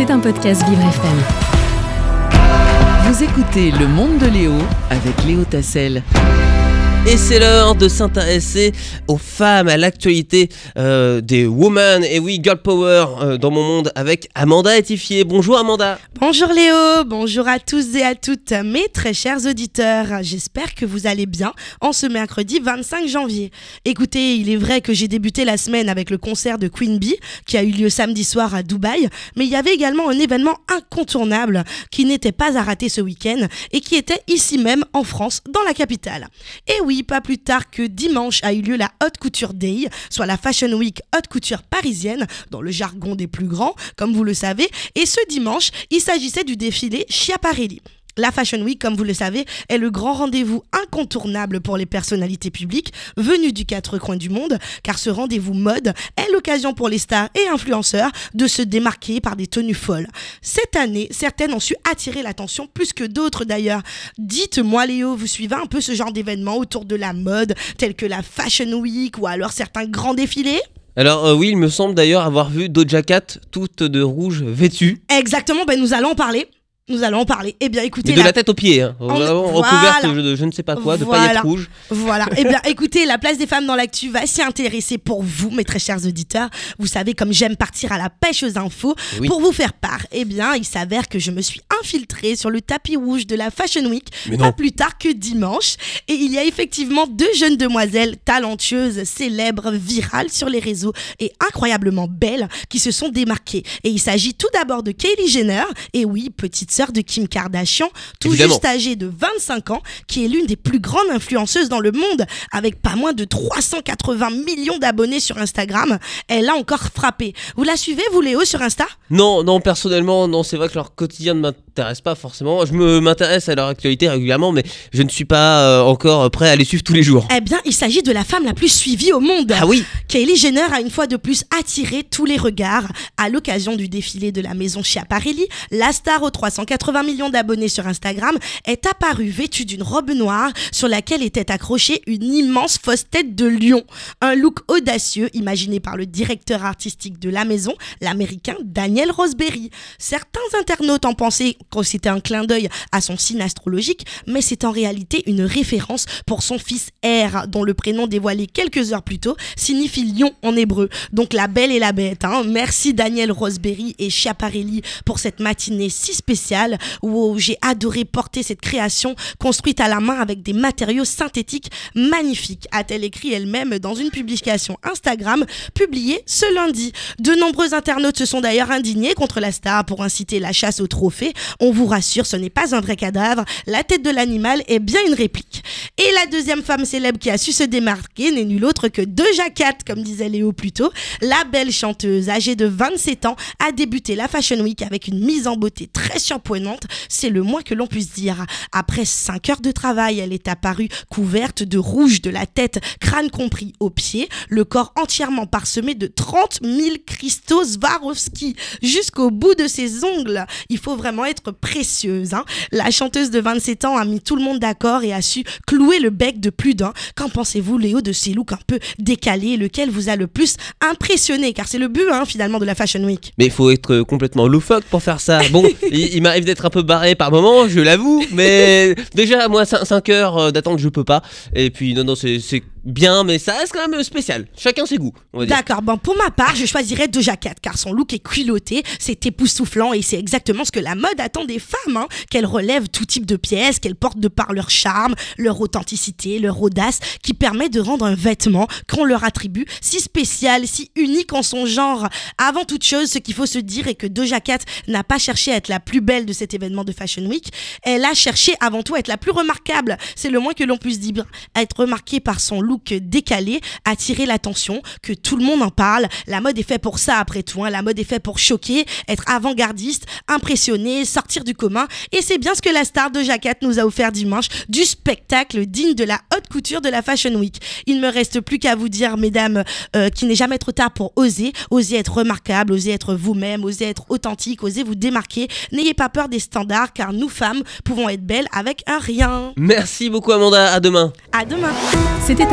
C'est un podcast Vivre FM. Vous écoutez Le Monde de Léo avec Léo Tassel. Et c'est l'heure de s'intéresser aux femmes, à l'actualité euh, des women. Et oui, Girl Power euh, dans mon monde avec Amanda Etifier. Bonjour Amanda. Bonjour Léo, bonjour à tous et à toutes mes très chers auditeurs. J'espère que vous allez bien en ce mercredi 25 janvier. Écoutez, il est vrai que j'ai débuté la semaine avec le concert de Queen Bee qui a eu lieu samedi soir à Dubaï, mais il y avait également un événement incontournable qui n'était pas à rater ce week-end et qui était ici même en France, dans la capitale. Et oui, pas plus tard que dimanche a eu lieu la Haute Couture Day, soit la Fashion Week Haute Couture parisienne, dans le jargon des plus grands, comme vous le savez. Et ce dimanche, il s'agissait du défilé Schiaparelli. La Fashion Week, comme vous le savez, est le grand rendez-vous incontournable pour les personnalités publiques venues du quatre coins du monde, car ce rendez-vous mode est l'occasion pour les stars et influenceurs de se démarquer par des tenues folles. Cette année, certaines ont su attirer l'attention plus que d'autres d'ailleurs. Dites-moi Léo, vous suivez un peu ce genre d'événements autour de la mode, tels que la Fashion Week ou alors certains grands défilés? Alors euh, oui, il me semble d'ailleurs avoir vu Doja Cat toute de rouge vêtue. Exactement, ben nous allons en parler. Nous allons en parler. Eh bien, écoutez. Mais de la... tête aux pieds, hein. Vraiment recouverte de je ne sais pas quoi, de paillettes rouges. Voilà. eh bien, écoutez, la place des femmes dans l'actu va s'y intéresser pour vous, mes très chers auditeurs. Vous savez, comme j'aime partir à la pêche aux infos, pour vous faire part. Eh bien, il s'avère que je me suis infiltrée sur le tapis rouge de la Fashion Week, pas plus tard que dimanche. Et il y a effectivement deux jeunes demoiselles talentueuses, célèbres, virales sur les réseaux et incroyablement belles qui se sont démarquées. Et il s'agit tout d'abord de Kylie Jenner, et oui, petite sœur de Kim Kardashian, tout juste âgée de 25 ans, qui est l'une des plus grandes influenceuses dans le monde, avec pas moins de 380 millions d'abonnés sur Instagram. Elle a encore frappé. Vous la suivez, vous Léo, sur Insta? Non, non, personnellement, non, c'est vrai que leur quotidien ne m'intéresse pas forcément. Je me m'intéresse à leur actualité régulièrement, mais je ne suis pas euh, encore prêt à les suivre tous les jours. Eh bien, il s'agit de la femme la plus suivie au monde. Ah oui Kylie Jenner a une fois de plus attiré tous les regards à l'occasion du défilé de la maison Schiaparelli. La star aux 300 80 millions d'abonnés sur Instagram, est apparue vêtue d'une robe noire sur laquelle était accrochée une immense fausse tête de lion. Un look audacieux imaginé par le directeur artistique de la maison, l'américain Daniel Roseberry. Certains internautes en pensaient c'était un clin d'œil à son signe astrologique, mais c'est en réalité une référence pour son fils R, dont le prénom dévoilé quelques heures plus tôt signifie lion en hébreu. Donc la belle et la bête. Hein. Merci Daniel Roseberry et Chiaparelli pour cette matinée si spéciale où j'ai adoré porter cette création construite à la main avec des matériaux synthétiques magnifiques, a-t-elle écrit elle-même dans une publication Instagram publiée ce lundi. De nombreux internautes se sont d'ailleurs indignés contre la star pour inciter la chasse au trophée. On vous rassure, ce n'est pas un vrai cadavre, la tête de l'animal est bien une réplique. Et la deuxième femme célèbre qui a su se démarquer n'est nulle autre que Doja Cat, comme disait Léo plus tôt. La belle chanteuse, âgée de 27 ans, a débuté la Fashion Week avec une mise en beauté très surprenante c'est le moins que l'on puisse dire. Après 5 heures de travail, elle est apparue couverte de rouge de la tête, crâne compris aux pieds, le corps entièrement parsemé de 30 000 cristaux Swarovski jusqu'au bout de ses ongles. Il faut vraiment être précieuse. Hein. La chanteuse de 27 ans a mis tout le monde d'accord et a su clouer le bec de plus d'un. Qu'en pensez-vous, Léo, de ces looks un peu décalés, lequel vous a le plus impressionné? Car c'est le but, hein, finalement, de la Fashion Week. Mais il faut être complètement loufoque pour faire ça. Bon, il, il m'arrive d'être un peu barré par moment, je l'avoue, mais déjà, moi, 5 heures euh, d'attente, je peux pas. Et puis, non, non, c'est bien, mais ça reste quand même spécial. Chacun ses goûts. D'accord, bon, pour ma part, je choisirais Doja Cat, car son look est culotté, c'est époustouflant et c'est exactement ce que la mode attend des femmes, hein, qu'elles relèvent tout type de pièces, qu'elles portent de par leur charme, leur authenticité, leur audace, qui permet de rendre un vêtement qu'on leur attribue si spécial, si unique en son genre. Avant toute chose, ce qu'il faut se dire est que Doja Cat n'a pas cherché à être la plus belle de cet événement de Fashion Week, elle a cherché avant tout à être la plus remarquable. C'est le moins que l'on puisse dire, à être remarquée par son look look décalé, attirer l'attention, que tout le monde en parle. La mode est fait pour ça après tout. Hein. La mode est fait pour choquer, être avant-gardiste, impressionner, sortir du commun. Et c'est bien ce que la star de Jacquette nous a offert dimanche, du spectacle digne de la haute couture de la Fashion Week. Il ne me reste plus qu'à vous dire, mesdames, euh, qu'il n'est jamais trop tard pour oser, oser être remarquable, oser être vous-même, oser être authentique, oser vous démarquer. N'ayez pas peur des standards, car nous femmes pouvons être belles avec un rien. Merci beaucoup Amanda, à demain. À demain. C'était